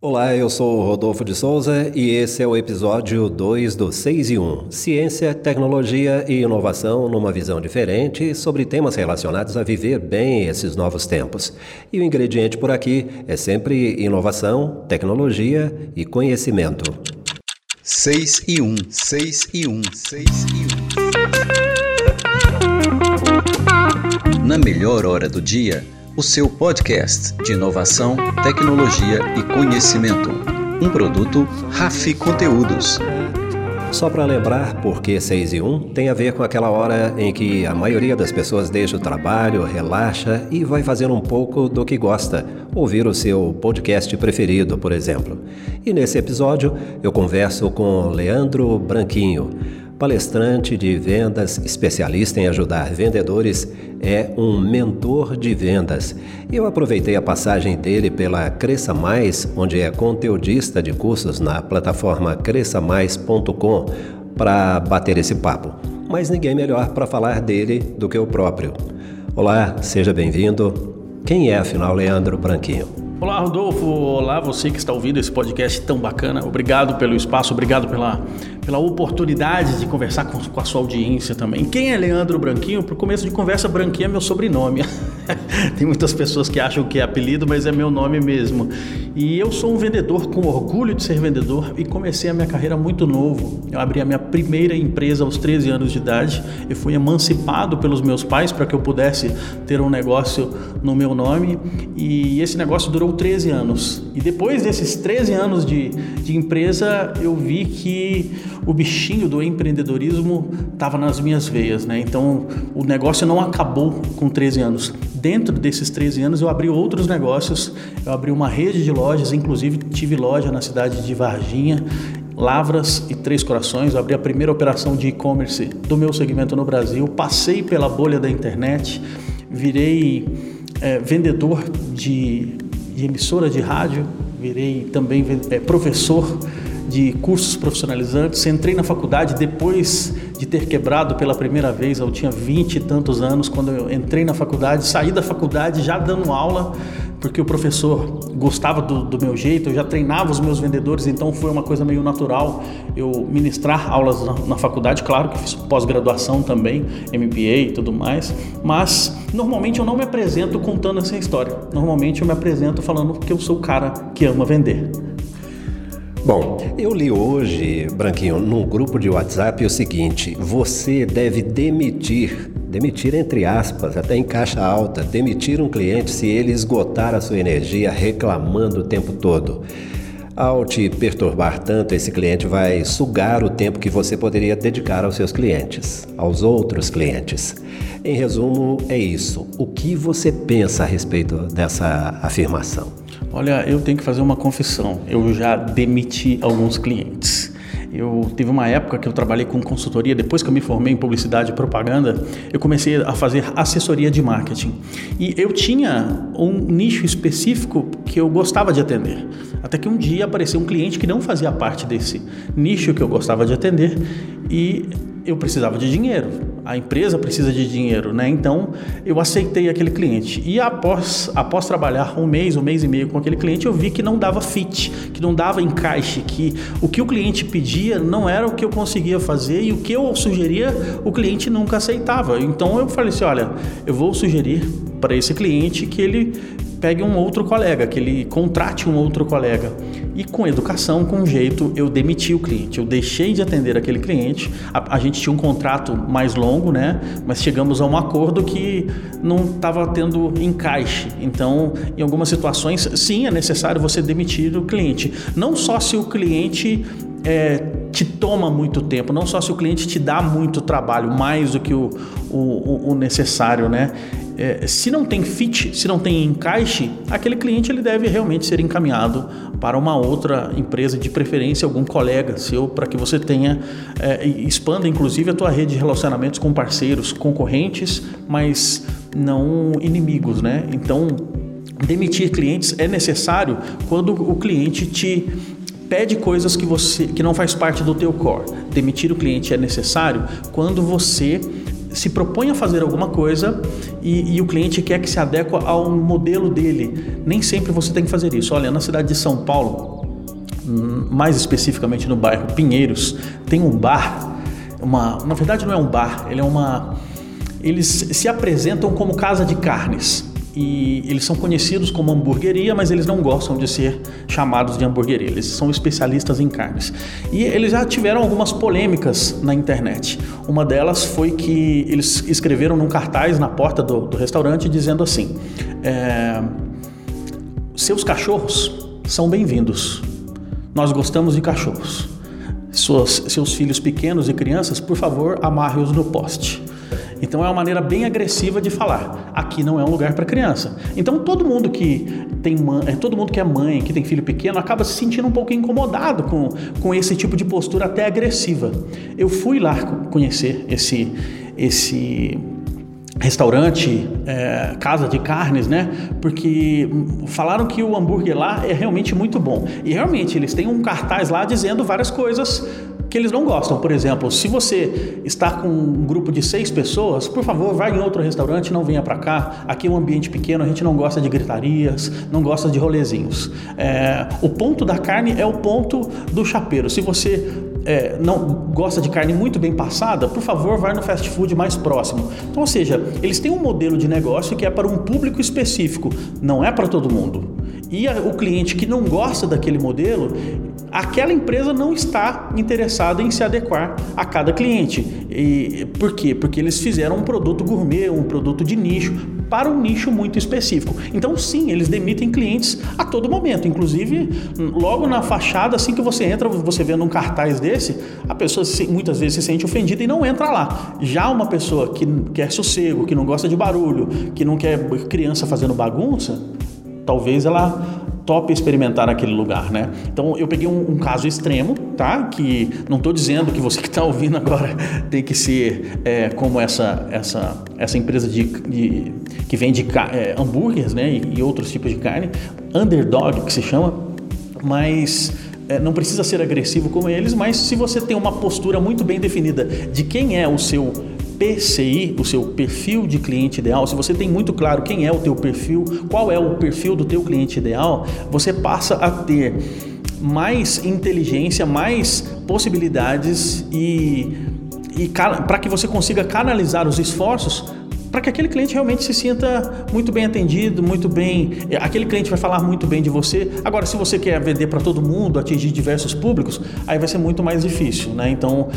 Olá, eu sou Rodolfo de Souza e esse é o episódio 2 do 6 e 1. Ciência, tecnologia e inovação numa visão diferente sobre temas relacionados a viver bem esses novos tempos. E o ingrediente por aqui é sempre inovação, tecnologia e conhecimento. 6 e 1, 6 e 1, 6 e 1. Na melhor hora do dia, o seu podcast de inovação, tecnologia e conhecimento. Um produto Rafi Conteúdos. Só para lembrar, porque 6 e 1 tem a ver com aquela hora em que a maioria das pessoas deixa o trabalho, relaxa e vai fazer um pouco do que gosta, ouvir o seu podcast preferido, por exemplo. E nesse episódio eu converso com Leandro Branquinho Palestrante de vendas, especialista em ajudar vendedores, é um mentor de vendas. Eu aproveitei a passagem dele pela Cresça Mais, onde é conteudista de cursos na plataforma cresçamais.com, para bater esse papo. Mas ninguém melhor para falar dele do que o próprio. Olá, seja bem-vindo. Quem é afinal Leandro Branquinho? Olá, Rodolfo. Olá, você que está ouvindo esse podcast tão bacana. Obrigado pelo espaço, obrigado pela, pela oportunidade de conversar com, com a sua audiência também. Quem é Leandro Branquinho? Para o começo de conversa, Branquinho é meu sobrenome. Tem muitas pessoas que acham que é apelido, mas é meu nome mesmo. E eu sou um vendedor com orgulho de ser vendedor e comecei a minha carreira muito novo. Eu abri a minha primeira empresa aos 13 anos de idade. Eu fui emancipado pelos meus pais para que eu pudesse ter um negócio no meu nome. E esse negócio durou 13 anos. E depois desses 13 anos de, de empresa, eu vi que o bichinho do empreendedorismo estava nas minhas veias, né? Então o negócio não acabou com 13 anos. Dentro desses 13 anos eu abri outros negócios, eu abri uma rede de lojas, inclusive tive loja na cidade de Varginha, Lavras e Três Corações. Abri a primeira operação de e-commerce do meu segmento no Brasil, passei pela bolha da internet, virei é, vendedor de, de, emissora de rádio, virei também é, professor de cursos profissionalizantes. Entrei na faculdade depois de ter quebrado pela primeira vez. Eu tinha vinte e tantos anos quando eu entrei na faculdade. Saí da faculdade já dando aula, porque o professor gostava do, do meu jeito. Eu já treinava os meus vendedores, então foi uma coisa meio natural eu ministrar aulas na, na faculdade. Claro que fiz pós-graduação também, MBA e tudo mais. Mas normalmente eu não me apresento contando essa história. Normalmente eu me apresento falando que eu sou o cara que ama vender. Bom, eu li hoje, Branquinho, num grupo de WhatsApp o seguinte: você deve demitir, demitir entre aspas, até em caixa alta, demitir um cliente se ele esgotar a sua energia reclamando o tempo todo. Ao te perturbar tanto, esse cliente vai sugar o tempo que você poderia dedicar aos seus clientes, aos outros clientes. Em resumo, é isso. O que você pensa a respeito dessa afirmação? Olha, eu tenho que fazer uma confissão. Eu já demiti alguns clientes. Eu tive uma época que eu trabalhei com consultoria, depois que eu me formei em publicidade e propaganda, eu comecei a fazer assessoria de marketing. E eu tinha um nicho específico que eu gostava de atender. Até que um dia apareceu um cliente que não fazia parte desse nicho que eu gostava de atender e eu precisava de dinheiro, a empresa precisa de dinheiro, né? Então eu aceitei aquele cliente e após, após trabalhar um mês, um mês e meio com aquele cliente, eu vi que não dava fit, que não dava encaixe, que o que o cliente pedia não era o que eu conseguia fazer e o que eu sugeria o cliente nunca aceitava. Então eu falei assim, olha, eu vou sugerir para esse cliente que ele pegue um outro colega, que ele contrate um outro colega. E com educação, com jeito, eu demiti o cliente. Eu deixei de atender aquele cliente. A, a gente tinha um contrato mais longo, né? Mas chegamos a um acordo que não estava tendo encaixe. Então, em algumas situações, sim, é necessário você demitir o cliente. Não só se o cliente é, te toma muito tempo, não só se o cliente te dá muito trabalho, mais do que o, o, o necessário, né? É, se não tem fit, se não tem encaixe, aquele cliente ele deve realmente ser encaminhado para uma outra empresa, de preferência algum colega seu, para que você tenha, é, expanda inclusive a tua rede de relacionamentos com parceiros, concorrentes, mas não inimigos, né? Então, demitir clientes é necessário quando o cliente te pede coisas que você que não faz parte do teu core. Demitir o cliente é necessário quando você se propõe a fazer alguma coisa e, e, o cliente quer que se adeque ao modelo dele. Nem sempre você tem que fazer isso. Olha, na cidade de São Paulo, mais especificamente no bairro Pinheiros, tem um bar. Uma, na verdade, não é um bar, ele é uma. Eles se apresentam como casa de carnes e eles são conhecidos como hamburgueria, mas eles não gostam de ser chamados de hamburgueria. Eles são especialistas em carnes. E eles já tiveram algumas polêmicas na internet. Uma delas foi que eles escreveram num cartaz na porta do, do restaurante dizendo assim: é, seus cachorros são bem-vindos. Nós gostamos de cachorros. Suas, seus filhos pequenos e crianças, por favor, amarre-os no poste. Então é uma maneira bem agressiva de falar. Aqui não é um lugar para criança. Então todo mundo que tem mãe, é, todo mundo que é mãe, que tem filho pequeno, acaba se sentindo um pouco incomodado com, com esse tipo de postura até agressiva. Eu fui lá conhecer esse esse restaurante, é, casa de carnes, né? Porque falaram que o hambúrguer lá é realmente muito bom. E realmente eles têm um cartaz lá dizendo várias coisas que eles não gostam. Por exemplo, se você está com um grupo de seis pessoas, por favor, vá em outro restaurante, não venha para cá. Aqui é um ambiente pequeno, a gente não gosta de gritarias, não gosta de rolezinhos. É, o ponto da carne é o ponto do chapeiro. Se você é, não gosta de carne muito bem passada, por favor, vá no fast food mais próximo. Então, ou seja, eles têm um modelo de negócio que é para um público específico, não é para todo mundo. E a, o cliente que não gosta daquele modelo, aquela empresa não está interessada em se adequar a cada cliente. E, por quê? Porque eles fizeram um produto gourmet, um produto de nicho, para um nicho muito específico. Então, sim, eles demitem clientes a todo momento. Inclusive, logo na fachada, assim que você entra, você vendo um cartaz desse, a pessoa muitas vezes se sente ofendida e não entra lá. Já uma pessoa que quer sossego, que não gosta de barulho, que não quer criança fazendo bagunça, talvez ela top experimentar aquele lugar, né? Então eu peguei um, um caso extremo, tá? Que não estou dizendo que você que está ouvindo agora tem que ser é, como essa essa essa empresa de, de que vende é, hambúrgueres, né? E, e, outros tipos de carne, underdog que se chama, mas é, não precisa ser agressivo como eles, mas se você tem uma postura muito bem definida de quem é o seu PCI, o seu perfil de cliente ideal, se você tem muito claro quem é o teu perfil, qual é o perfil do teu cliente ideal, você passa a ter mais inteligência, mais possibilidades e, e para que você consiga canalizar os esforços para que aquele cliente realmente se sinta muito bem atendido, muito bem. É, aquele cliente vai falar muito bem de você. Agora, se você quer vender para todo mundo, atingir diversos públicos, aí vai ser muito mais difícil, né? Então,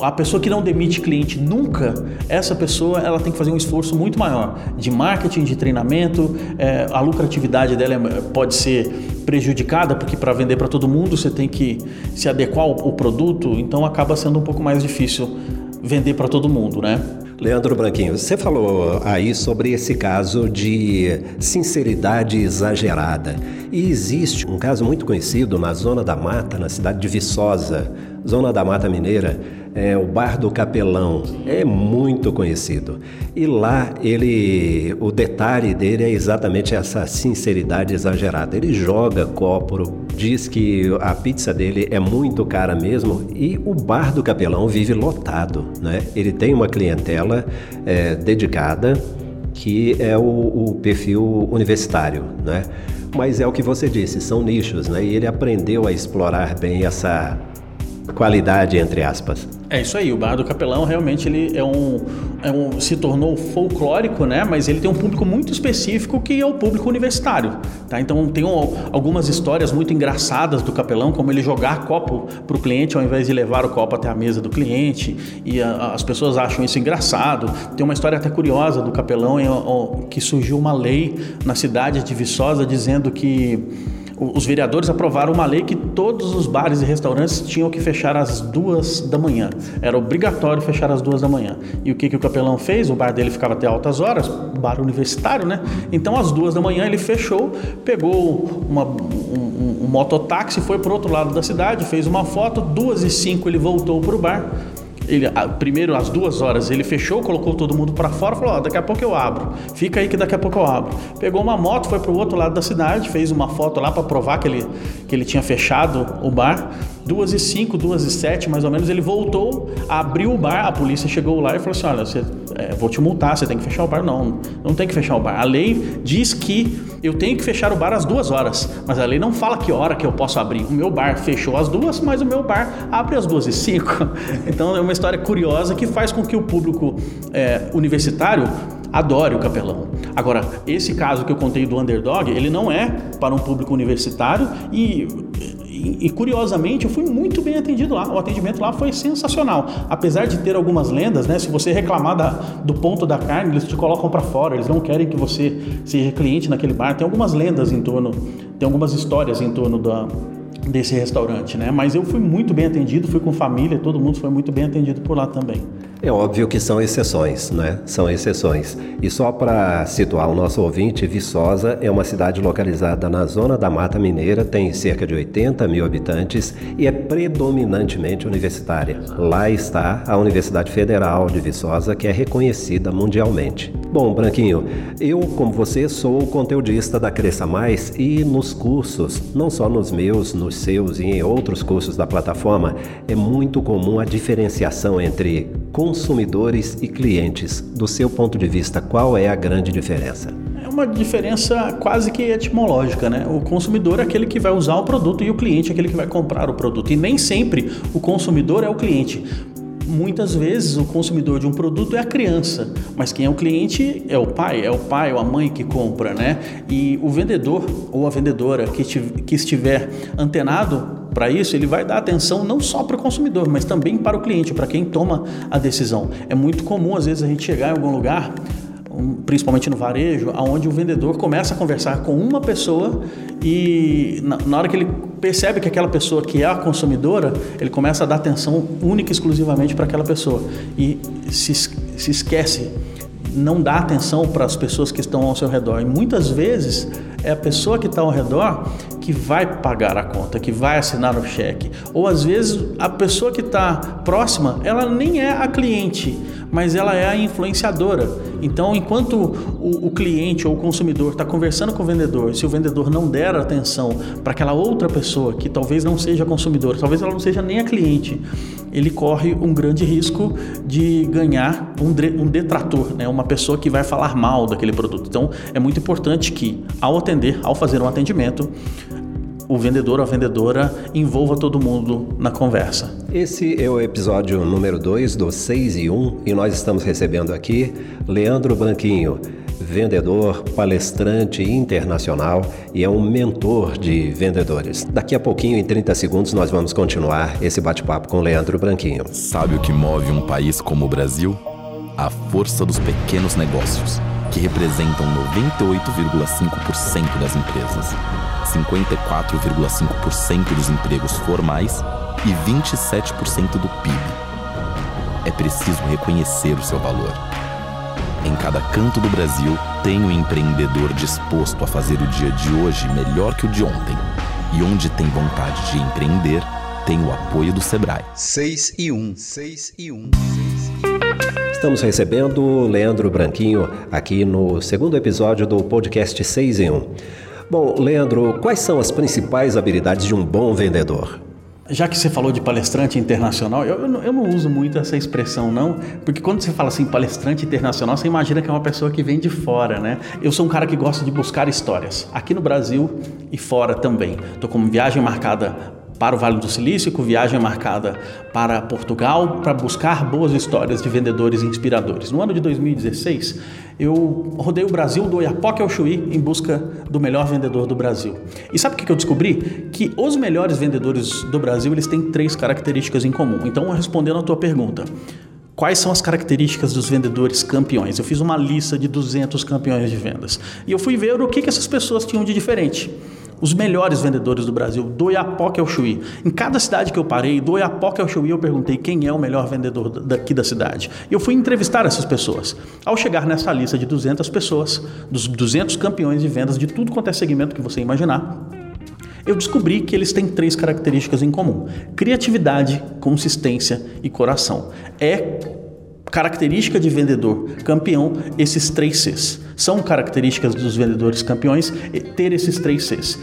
a pessoa que não demite cliente nunca, essa pessoa ela tem que fazer um esforço muito maior de marketing, de treinamento. É, a lucratividade dela é, pode ser prejudicada porque para vender para todo mundo você tem que se adequar ao, ao produto, então acaba sendo um pouco mais difícil vender para todo mundo, né? Leandro Branquinho, você falou aí sobre esse caso de sinceridade exagerada. E existe um caso muito conhecido na Zona da Mata, na cidade de Viçosa, Zona da Mata Mineira, é o Bar do Capelão. É muito conhecido. E lá ele, o detalhe dele é exatamente essa sinceridade exagerada. Ele joga copo, diz que a pizza dele é muito cara mesmo e o Bar do Capelão vive lotado, né? Ele tem uma clientela é, dedicada que é o, o perfil universitário, né? Mas é o que você disse, são nichos, né? E ele aprendeu a explorar bem essa qualidade, entre aspas. É isso aí, o Bar do Capelão realmente ele é um, é um, se tornou folclórico, né? Mas ele tem um público muito específico que é o público universitário, tá? Então tem um, algumas histórias muito engraçadas do Capelão, como ele jogar copo para o cliente ao invés de levar o copo até a mesa do cliente e a, as pessoas acham isso engraçado. Tem uma história até curiosa do Capelão em, que surgiu uma lei na cidade de Viçosa dizendo que os vereadores aprovaram uma lei que todos os bares e restaurantes tinham que fechar às duas da manhã. Era obrigatório fechar às duas da manhã. E o que, que o capelão fez? O bar dele ficava até altas horas, bar universitário, né? Então, às duas da manhã, ele fechou, pegou uma, um, um, mototáxi, foi para outro lado da cidade, fez uma foto, duas e cinco ele voltou para o bar ele, primeiro, às duas horas, ele fechou, colocou todo mundo para fora, falou: oh, daqui a pouco eu abro. Fica aí que daqui a pouco eu abro. Pegou uma moto, foi para o outro lado da cidade, fez uma foto lá para provar que ele, que ele tinha fechado o bar. Duas e cinco, duas e sete, mais ou menos, ele voltou, abriu o bar, a polícia chegou lá e falou assim, olha, você, é, vou te multar, você tem que fechar o bar. Não, não tem que fechar o bar. A lei diz que eu tenho que fechar o bar às duas horas, mas a lei não fala que hora que eu posso abrir. O meu bar fechou às duas, mas o meu bar abre às duas e cinco. Então é uma história curiosa que faz com que o público é, universitário adore o capelão. Agora, esse caso que eu contei do underdog, ele não é para um público universitário e, e, curiosamente eu fui muito bem atendido lá. O atendimento lá foi sensacional. Apesar de ter algumas lendas, né? Se você reclamar da, do ponto da carne, eles te colocam para fora. Eles não querem que você seja cliente naquele bar. Tem algumas lendas em torno, tem algumas histórias em torno da desse restaurante, né? Mas eu fui muito bem atendido, fui com família, todo mundo foi muito bem atendido por lá também. É óbvio que são exceções, né? São exceções. E só para situar o nosso ouvinte, Viçosa é uma cidade localizada na zona da Mata Mineira, tem cerca de 80 mil habitantes e é predominantemente universitária. Lá está a Universidade Federal de Viçosa, que é reconhecida mundialmente. Bom, Branquinho, eu, como você, sou conteudista da Cresça Mais e nos cursos, não só nos meus, nos seus e em outros cursos da plataforma, é muito comum a diferenciação entre consumidores e clientes. Do seu ponto de vista, qual é a grande diferença? É uma diferença quase que etimológica, né? O consumidor é aquele que vai usar o produto e o cliente é aquele que vai comprar o produto. E nem sempre o consumidor é o cliente. Muitas vezes o consumidor de um produto é a criança, mas quem é o cliente é o pai, é o pai ou a mãe que compra, né? E o vendedor ou a vendedora que estiver antenado para isso, ele vai dar atenção não só para o consumidor, mas também para o cliente, para quem toma a decisão. É muito comum, às vezes, a gente chegar em algum lugar, principalmente no varejo, aonde o vendedor começa a conversar com uma pessoa e na hora que ele percebe que aquela pessoa que é a consumidora, ele começa a dar atenção única e exclusivamente para aquela pessoa e se, se esquece não dá atenção para as pessoas que estão ao seu redor. E muitas vezes é a pessoa que está ao redor que vai pagar a conta, que vai assinar o cheque. Ou às vezes a pessoa que está próxima, ela nem é a cliente, mas ela é a influenciadora. Então, enquanto o, o cliente ou o consumidor está conversando com o vendedor, se o vendedor não der atenção para aquela outra pessoa que talvez não seja consumidora, talvez ela não seja nem a cliente, ele corre um grande risco de ganhar um, um detrator, né? uma pessoa que vai falar mal daquele produto. Então, é muito importante que, ao atender, ao fazer um atendimento, o vendedor ou a vendedora envolva todo mundo na conversa. Esse é o episódio número 2 do 6 e 1 e nós estamos recebendo aqui Leandro Branquinho, vendedor, palestrante internacional e é um mentor de vendedores. Daqui a pouquinho, em 30 segundos, nós vamos continuar esse bate-papo com Leandro Branquinho. Sabe o que move um país como o Brasil? A força dos pequenos negócios, que representam 98,5% das empresas. 54,5% dos empregos formais e 27% do PIB. É preciso reconhecer o seu valor. Em cada canto do Brasil tem um empreendedor disposto a fazer o dia de hoje melhor que o de ontem. E onde tem vontade de empreender, tem o apoio do Sebrae. 6 e 1. 6 e 1. Estamos recebendo Leandro Branquinho aqui no segundo episódio do podcast 6 em 1. Bom, Leandro, quais são as principais habilidades de um bom vendedor? Já que você falou de palestrante internacional, eu, eu, não, eu, não, uso muito essa expressão, não, porque quando você fala assim, palestrante internacional, você imagina que é uma pessoa que vem de fora, né? Eu sou um cara que gosta de buscar histórias, aqui no Brasil e fora também. Estou com viagem marcada para o Vale do Silício, com viagem marcada para Portugal, para buscar boas histórias de vendedores inspiradores. No ano de 2016, eu rodei o Brasil do Oiapoque ao Chuí em busca do melhor vendedor do Brasil. E sabe o que eu descobri? Que os melhores vendedores do Brasil eles têm três características em comum. Então, respondendo a tua pergunta, Quais são as características dos vendedores campeões? Eu fiz uma lista de 200 campeões de vendas e eu fui ver o que, que essas pessoas tinham de diferente os melhores vendedores do Brasil, do Iapoque ao Chuí. Em cada cidade que eu parei, do Iapoque ao Chuí, eu perguntei quem é o melhor vendedor daqui da cidade. E eu fui entrevistar essas pessoas. Ao chegar nessa lista de 200 pessoas, dos 200 campeões de vendas de tudo quanto é segmento que você imaginar, eu descobri que eles têm três características em comum: criatividade, consistência e coração. É característica de vendedor campeão esses três Cs. São características dos vendedores campeões ter esses três Cs.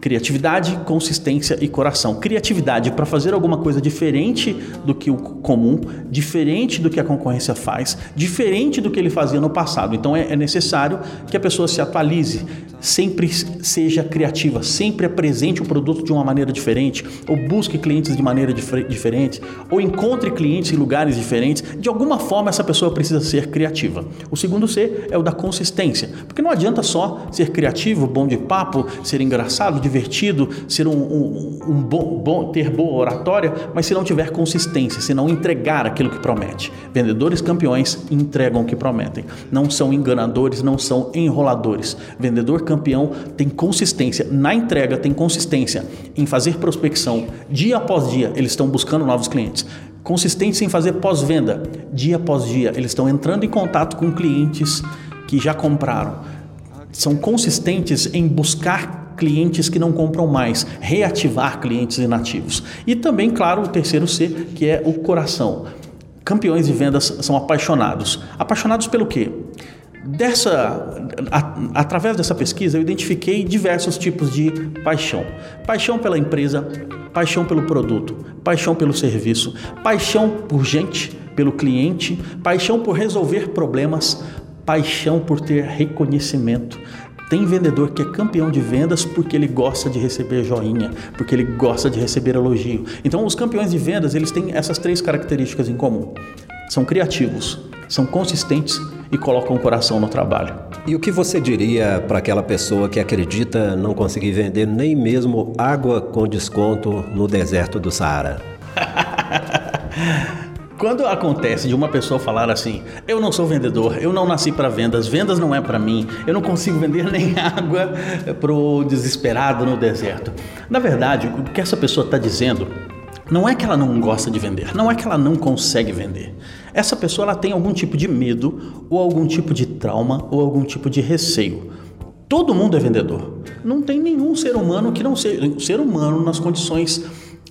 Criatividade, consistência e coração. Criatividade para fazer alguma coisa diferente do que o comum, diferente do que a concorrência faz, diferente do que ele fazia no passado. Então é, é necessário que a pessoa se atualize, sempre seja criativa, sempre apresente o produto de uma maneira diferente, ou busque clientes de maneira dif diferente, ou encontre clientes em lugares diferentes. De alguma forma, essa pessoa precisa ser criativa. O segundo C é o da consistência, porque não adianta só ser criativo, bom de papo, ser engraçado, divertido, ser um, um, um bom, bom, ter boa oratória, mas se não tiver consistência, se não entregar aquilo que promete. Vendedores campeões entregam o que prometem. Não são enganadores, não são enroladores. Vendedor campeão tem consistência na entrega, tem consistência em fazer prospecção dia após dia. Eles estão buscando novos clientes consistentes em fazer pós-venda, dia após dia. Eles estão entrando em contato com clientes que já compraram. São consistentes em buscar clientes que não compram mais, reativar clientes inativos. E também, claro, o terceiro C, que é o coração. Campeões de vendas são apaixonados. Apaixonados pelo quê? Dessa, a, através dessa pesquisa, eu identifiquei diversos tipos de paixão: paixão pela empresa, paixão pelo produto, paixão pelo serviço, paixão por gente, pelo cliente, paixão por resolver problemas, paixão por ter reconhecimento, tem vendedor que é campeão de vendas porque ele gosta de receber joinha, porque ele gosta de receber elogio. Então, os campeões de vendas, eles têm essas três características em comum. São criativos, são consistentes e colocam o coração no trabalho. E o que você diria para aquela pessoa que acredita não conseguir vender nem mesmo água com desconto no deserto do Saara? Quando acontece de uma pessoa falar assim, eu não sou vendedor, eu não nasci para vendas, vendas não é para mim, eu não consigo vender nem água pro desesperado no deserto. Na verdade, o que essa pessoa está dizendo não é que ela não gosta de vender, não é que ela não consegue vender. Essa pessoa ela tem algum tipo de medo, ou algum tipo de trauma, ou algum tipo de receio. Todo mundo é vendedor. Não tem nenhum ser humano que não seja. Ser humano nas condições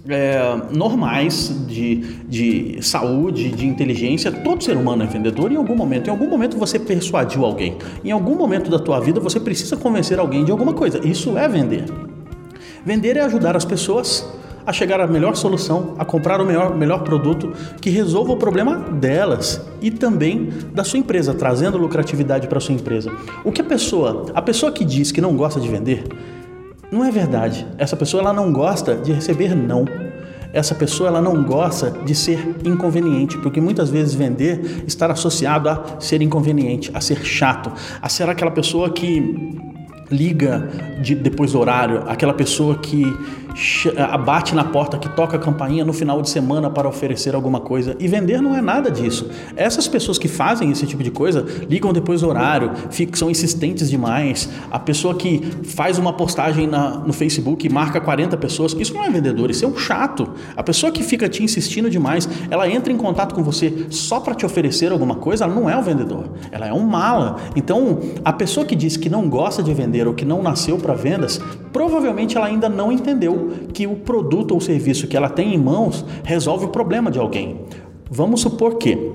é, normais de, de saúde, de inteligência, todo ser humano é vendedor em algum momento. Em algum momento você persuadiu alguém. Em algum momento da tua vida você precisa convencer alguém de alguma coisa. Isso é vender. Vender é ajudar as pessoas a chegar à melhor solução, a comprar o melhor, melhor produto que resolva o problema delas e também da sua empresa, trazendo lucratividade para sua empresa. O que a pessoa, a pessoa que diz que não gosta de vender, não é verdade. Essa pessoa ela não gosta de receber não. Essa pessoa ela não gosta de ser inconveniente, porque muitas vezes vender está associado a ser inconveniente, a ser chato, a ser aquela pessoa que liga de, depois do horário, aquela pessoa que bate na porta, que toca a campainha no final de semana para oferecer alguma coisa. E vender não é nada disso. Essas pessoas que fazem esse tipo de coisa ligam depois do horário, são insistentes demais. A pessoa que faz uma postagem na, no Facebook e marca 40 pessoas, isso não é vendedor, isso é um chato. A pessoa que fica te insistindo demais, ela entra em contato com você só para te oferecer alguma coisa, ela não é um vendedor, ela é um mala. Então, a pessoa que diz que não gosta de vender ou que não nasceu para vendas, provavelmente ela ainda não entendeu que o produto ou serviço que ela tem em mãos resolve o problema de alguém. Vamos supor que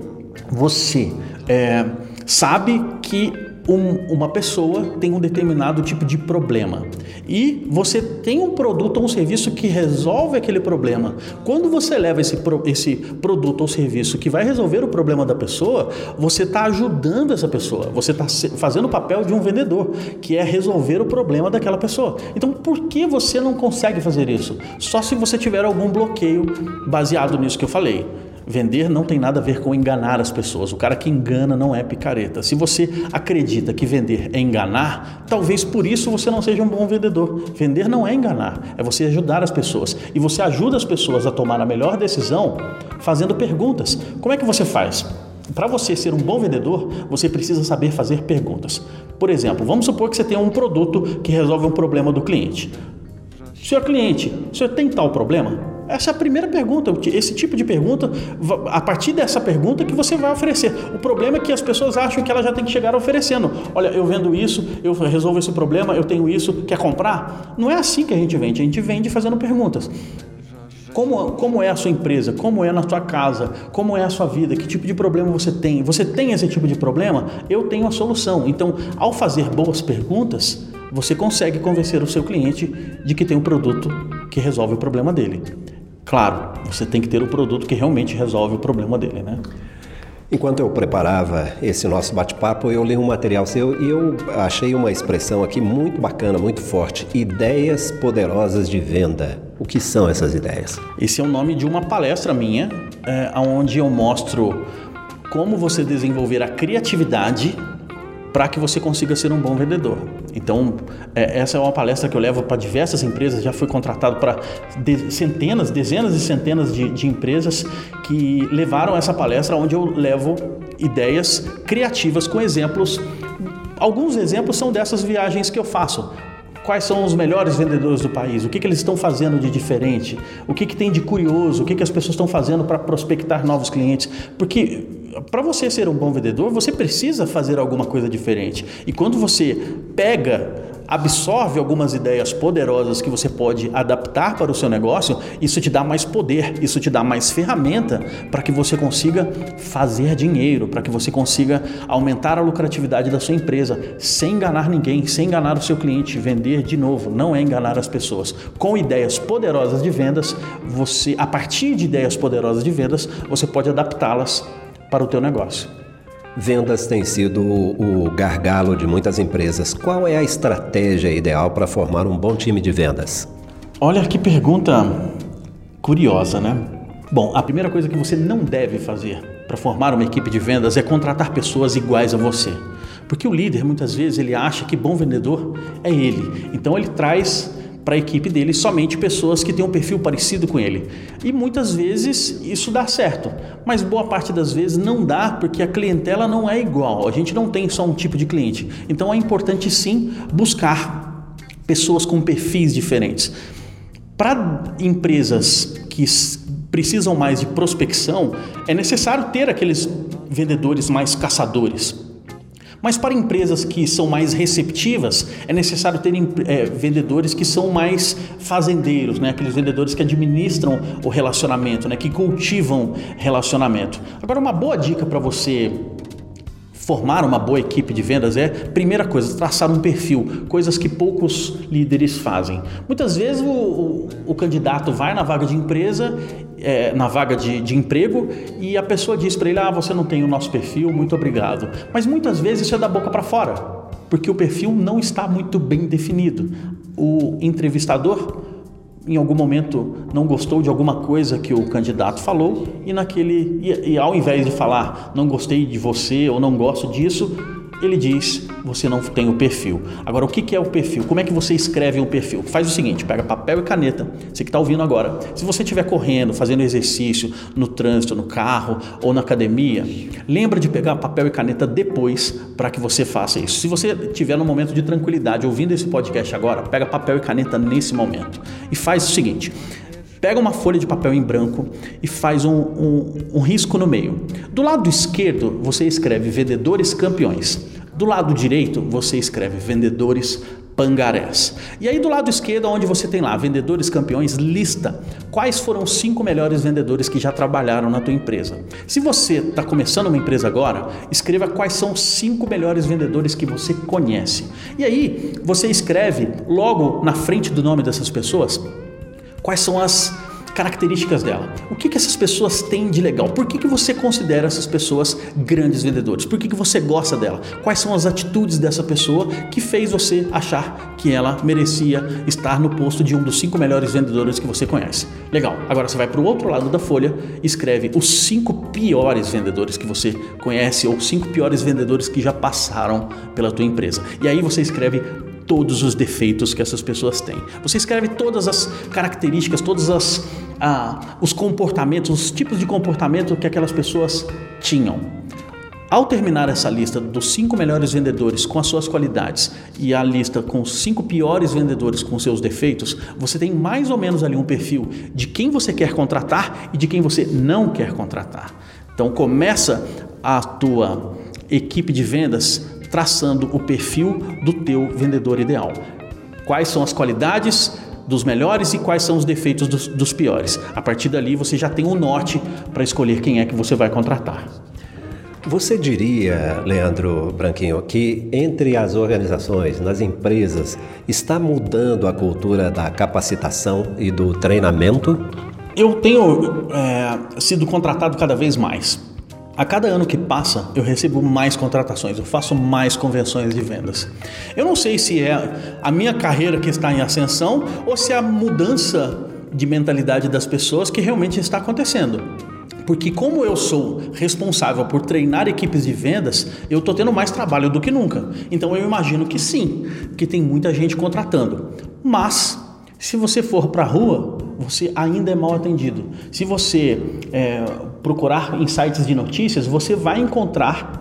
você é, sabe que um, uma pessoa tem um determinado tipo de problema e você tem um produto ou um serviço que resolve aquele problema. Quando você leva esse, esse produto ou serviço que vai resolver o problema da pessoa, você está ajudando essa pessoa, você está fazendo o papel de um vendedor, que é resolver o problema daquela pessoa. Então, por que você não consegue fazer isso? Só se você tiver algum bloqueio baseado nisso que eu falei. Vender não tem nada a ver com enganar as pessoas. O cara que engana não é picareta. Se você acredita que vender é enganar, talvez por isso você não seja um bom vendedor. Vender não é enganar, é você ajudar as pessoas. E você ajuda as pessoas a tomar a melhor decisão fazendo perguntas. Como é que você faz? Para você ser um bom vendedor, você precisa saber fazer perguntas. Por exemplo, vamos supor que você tem um produto que resolve um problema do cliente. Senhor cliente, o senhor tem tal problema? Essa é a primeira pergunta. Esse tipo de pergunta, a partir dessa pergunta que você vai oferecer. O problema é que as pessoas acham que ela já tem que chegar oferecendo. Olha, eu vendo isso, eu resolvo esse problema, eu tenho isso, quer comprar? Não é assim que a gente vende. A gente vende fazendo perguntas. Como, como é a sua empresa? Como é na sua casa? Como é a sua vida? Que tipo de problema você tem? Você tem esse tipo de problema? Eu tenho a solução. Então, ao fazer boas perguntas, você consegue convencer o seu cliente de que tem um produto que resolve o problema dele. Claro, você tem que ter o um produto que realmente resolve o problema dele, né? Enquanto eu preparava esse nosso bate-papo, eu li um material seu e eu achei uma expressão aqui muito bacana, muito forte: ideias poderosas de venda. O que são essas ideias? Esse é o nome de uma palestra minha, é, onde eu mostro como você desenvolver a criatividade para que você consiga ser um bom vendedor. Então, é, essa é uma palestra que eu levo para diversas empresas, já fui contratado para de, centenas, dezenas e centenas de, de empresas que levaram essa palestra onde eu levo ideias criativas com exemplos. Alguns exemplos são dessas viagens que eu faço. Quais são os melhores vendedores do país? O que, que eles estão fazendo de diferente? O que, que tem de curioso? O que, que as pessoas estão fazendo para prospectar novos clientes? Porque para você ser um bom vendedor, você precisa fazer alguma coisa diferente. E quando você pega absorve algumas ideias poderosas que você pode adaptar para o seu negócio, isso te dá mais poder, isso te dá mais ferramenta para que você consiga fazer dinheiro, para que você consiga aumentar a lucratividade da sua empresa, sem enganar ninguém, sem enganar o seu cliente, vender de novo, não é enganar as pessoas. Com ideias poderosas de vendas, você a partir de ideias poderosas de vendas, você pode adaptá-las para o teu negócio. Vendas tem sido o gargalo de muitas empresas. Qual é a estratégia ideal para formar um bom time de vendas? Olha que pergunta curiosa, né? Bom, a primeira coisa que você não deve fazer para formar uma equipe de vendas é contratar pessoas iguais a você. Porque o líder muitas vezes ele acha que bom vendedor é ele. Então ele traz para a equipe dele somente pessoas que têm um perfil parecido com ele. E muitas vezes isso dá certo, mas boa parte das vezes não dá porque a clientela não é igual. A gente não tem só um tipo de cliente. Então é importante sim buscar pessoas com perfis diferentes. Para empresas que precisam mais de prospecção, é necessário ter aqueles vendedores mais caçadores mas para empresas que são mais receptivas, é necessário ter é, vendedores que são mais fazendeiros, né? aqueles vendedores que administram o relacionamento, né? que cultivam relacionamento. Agora, uma boa dica para você formar uma boa equipe de vendas é, primeira coisa, traçar um perfil, coisas que poucos líderes fazem. Muitas vezes o, o, o candidato vai na vaga de empresa, é, na vaga de, de, emprego, e a pessoa diz para ele: Ah, você não tem o nosso perfil, muito obrigado. Mas muitas vezes isso é da boca para fora, porque o perfil não está muito bem definido. O entrevistador em algum momento não gostou de alguma coisa que o candidato falou e naquele e, e ao invés de falar não gostei de você ou não gosto disso, ele diz você não tem o perfil. Agora, o que é o perfil? Como é que você escreve um perfil? Faz o seguinte: pega papel e caneta. Você que está ouvindo agora. Se você estiver correndo, fazendo exercício no trânsito, no carro ou na academia, lembra de pegar papel e caneta depois para que você faça isso. Se você estiver no momento de tranquilidade ouvindo esse podcast agora, pega papel e caneta nesse momento e faz o seguinte. Pega uma folha de papel em branco e faz um, um, um risco no meio. Do lado esquerdo, você escreve vendedores campeões. Do lado direito, você escreve vendedores pangarés. E aí do lado esquerdo, onde você tem lá vendedores campeões, lista quais foram os cinco melhores vendedores que já trabalharam na tua empresa. Se você está começando uma empresa agora, escreva quais são os cinco melhores vendedores que você conhece. E aí você escreve logo na frente do nome dessas pessoas Quais são as características dela? O que, que essas pessoas têm de legal? Por que, que você considera essas pessoas grandes vendedores? Por que, que você gosta dela? Quais são as atitudes dessa pessoa que fez você achar que ela merecia estar no posto de um dos cinco melhores vendedores que você conhece? Legal. Agora você vai para o outro lado da folha e escreve os cinco piores vendedores que você conhece ou cinco piores vendedores que já passaram pela tua empresa. E aí você escreve todos os defeitos que essas pessoas têm. Você escreve todas as características, todos as, ah, os comportamentos, os tipos de comportamento que aquelas pessoas tinham. Ao terminar essa lista dos cinco melhores vendedores com as suas qualidades e a lista com os cinco piores vendedores com seus defeitos, você tem mais ou menos ali um perfil de quem você quer contratar e de quem você não quer contratar. Então começa a tua equipe de vendas traçando o perfil do teu vendedor ideal. Quais são as qualidades dos melhores e quais são os defeitos dos, dos piores. A partir dali você já tem um norte para escolher quem é que você vai contratar. Você diria, Leandro Branquinho, que entre as organizações, nas empresas, está mudando a cultura da capacitação e do treinamento? Eu tenho é, sido contratado cada vez mais. A cada ano que passa, eu recebo mais contratações, eu faço mais convenções de vendas. Eu não sei se é a minha carreira que está em ascensão ou se é a mudança de mentalidade das pessoas que realmente está acontecendo. Porque como eu sou responsável por treinar equipes de vendas, eu estou tendo mais trabalho do que nunca. Então eu imagino que sim, que tem muita gente contratando. Mas se você for para a rua, você ainda é mal atendido. Se você é, procurar em sites de notícias, você vai encontrar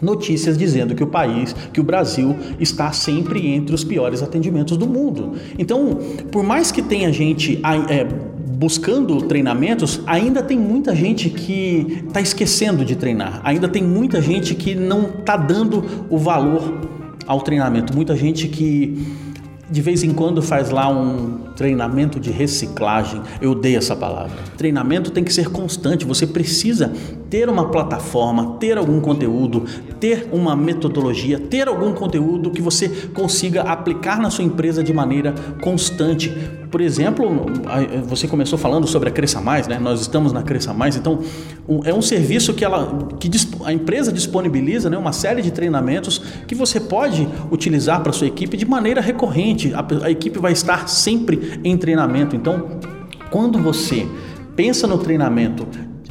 notícias dizendo que o país, que o Brasil está sempre entre os piores atendimentos do mundo. Então, por mais que tenha gente é, buscando treinamentos, ainda tem muita gente que está esquecendo de treinar, ainda tem muita gente que não está dando o valor ao treinamento, muita gente que de vez em quando faz lá um treinamento de reciclagem. Eu odeio essa palavra. Treinamento tem que ser constante. Você precisa ter uma plataforma, ter algum conteúdo, ter uma metodologia, ter algum conteúdo que você consiga aplicar na sua empresa de maneira constante. Por exemplo, você começou falando sobre a Cresça Mais, né? Nós estamos na Cresça Mais, então é um serviço que, ela, que a empresa disponibiliza, né? Uma série de treinamentos que você pode utilizar para sua equipe de maneira recorrente. A, a equipe vai estar sempre em treinamento. Então, quando você pensa no treinamento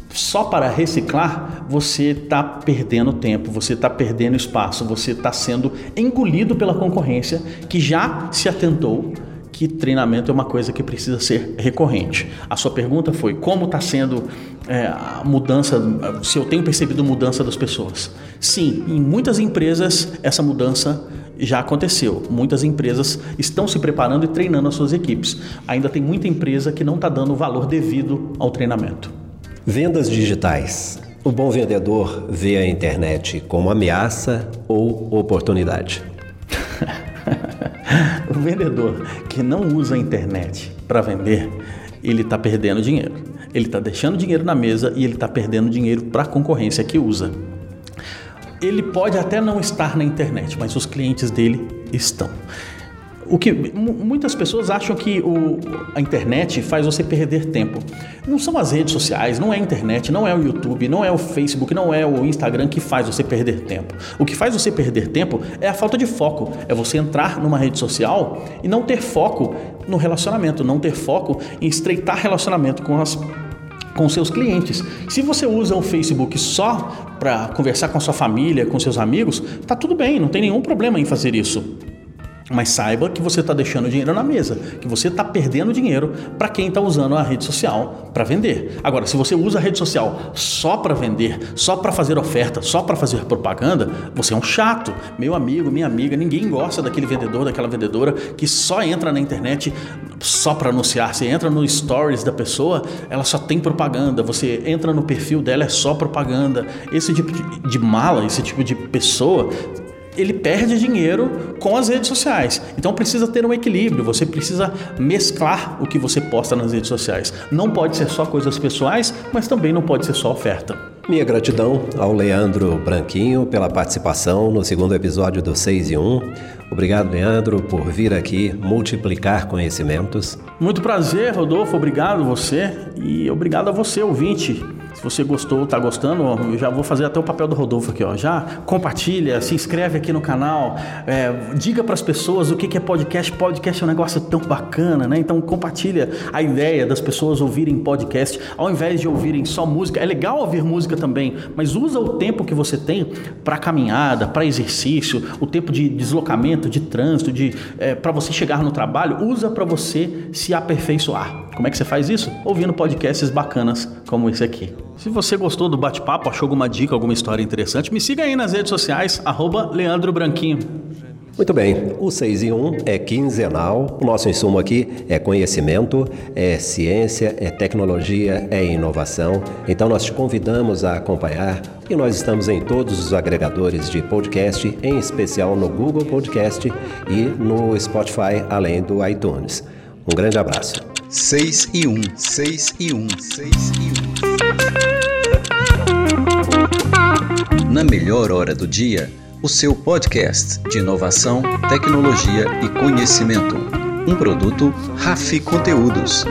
só para reciclar, você está perdendo tempo, você está perdendo espaço, você está sendo engolido pela concorrência que já se atentou que treinamento é uma coisa que precisa ser recorrente. A sua pergunta foi como está sendo é, a mudança, se eu tenho percebido mudança das pessoas. Sim, em muitas empresas essa mudança já aconteceu. Muitas empresas estão se preparando e treinando as suas equipes. Ainda tem muita empresa que não está dando o valor devido ao treinamento. Vendas digitais. O bom vendedor vê a internet como ameaça ou oportunidade? o vendedor que não usa a internet para vender, ele está perdendo dinheiro. Ele está deixando dinheiro na mesa e ele está perdendo dinheiro para a concorrência que usa. Ele pode até não estar na internet, mas os clientes dele estão. O que muitas pessoas acham que o, a internet faz você perder tempo. Não são as redes sociais, não é a internet, não é o YouTube, não é o Facebook, não é o Instagram que faz você perder tempo. O que faz você perder tempo é a falta de foco. É você entrar numa rede social e não ter foco no relacionamento, não ter foco em estreitar relacionamento com as com seus clientes. Se você usa o Facebook só para conversar com a sua família, com seus amigos, tá tudo bem, não tem nenhum problema em fazer isso. Mas saiba que você está deixando dinheiro na mesa, que você está perdendo dinheiro para quem está usando a rede social para vender. Agora, se você usa a rede social só para vender, só para fazer oferta, só para fazer propaganda, você é um chato. Meu amigo, minha amiga, ninguém gosta daquele vendedor, daquela vendedora que só entra na internet só para anunciar. Você entra no stories da pessoa, ela só tem propaganda. Você entra no perfil dela, é só propaganda. Esse tipo de mala, esse tipo de pessoa ele perde dinheiro com as redes sociais. Então precisa ter um equilíbrio, você precisa mesclar o que você posta nas redes sociais. Não pode ser só coisas pessoais, mas também não pode ser só oferta. Minha gratidão ao Leandro Branquinho pela participação no segundo episódio do 6 e 1. Obrigado, Leandro, por vir aqui multiplicar conhecimentos. Muito prazer, Rodolfo. Obrigado você e obrigado a você, ouvinte. Você gostou, tá gostando, eu já vou fazer até o papel do Rodolfo aqui, ó. Já compartilha, se inscreve aqui no canal, é, diga para as pessoas o que é podcast. Podcast é um negócio tão bacana, né? Então compartilha a ideia das pessoas ouvirem podcast, ao invés de ouvirem só música. É legal ouvir música também, mas usa o tempo que você tem para caminhada, para exercício, o tempo de deslocamento, de trânsito, de é, para você chegar no trabalho, usa para você se aperfeiçoar. Como é que você faz isso? Ouvindo podcasts bacanas como esse aqui. Se você gostou do bate-papo, achou alguma dica, alguma história interessante, me siga aí nas redes sociais, arroba Leandro Branquinho. Muito bem, o 6 em 1 é quinzenal. O nosso insumo aqui é conhecimento, é ciência, é tecnologia, é inovação. Então nós te convidamos a acompanhar e nós estamos em todos os agregadores de podcast, em especial no Google Podcast e no Spotify, além do iTunes. Um grande abraço. 6 e 1, 6 e 1, 6 e 1. Na melhor hora do dia, o seu podcast de inovação, tecnologia e conhecimento. Um produto Rafi Conteúdos.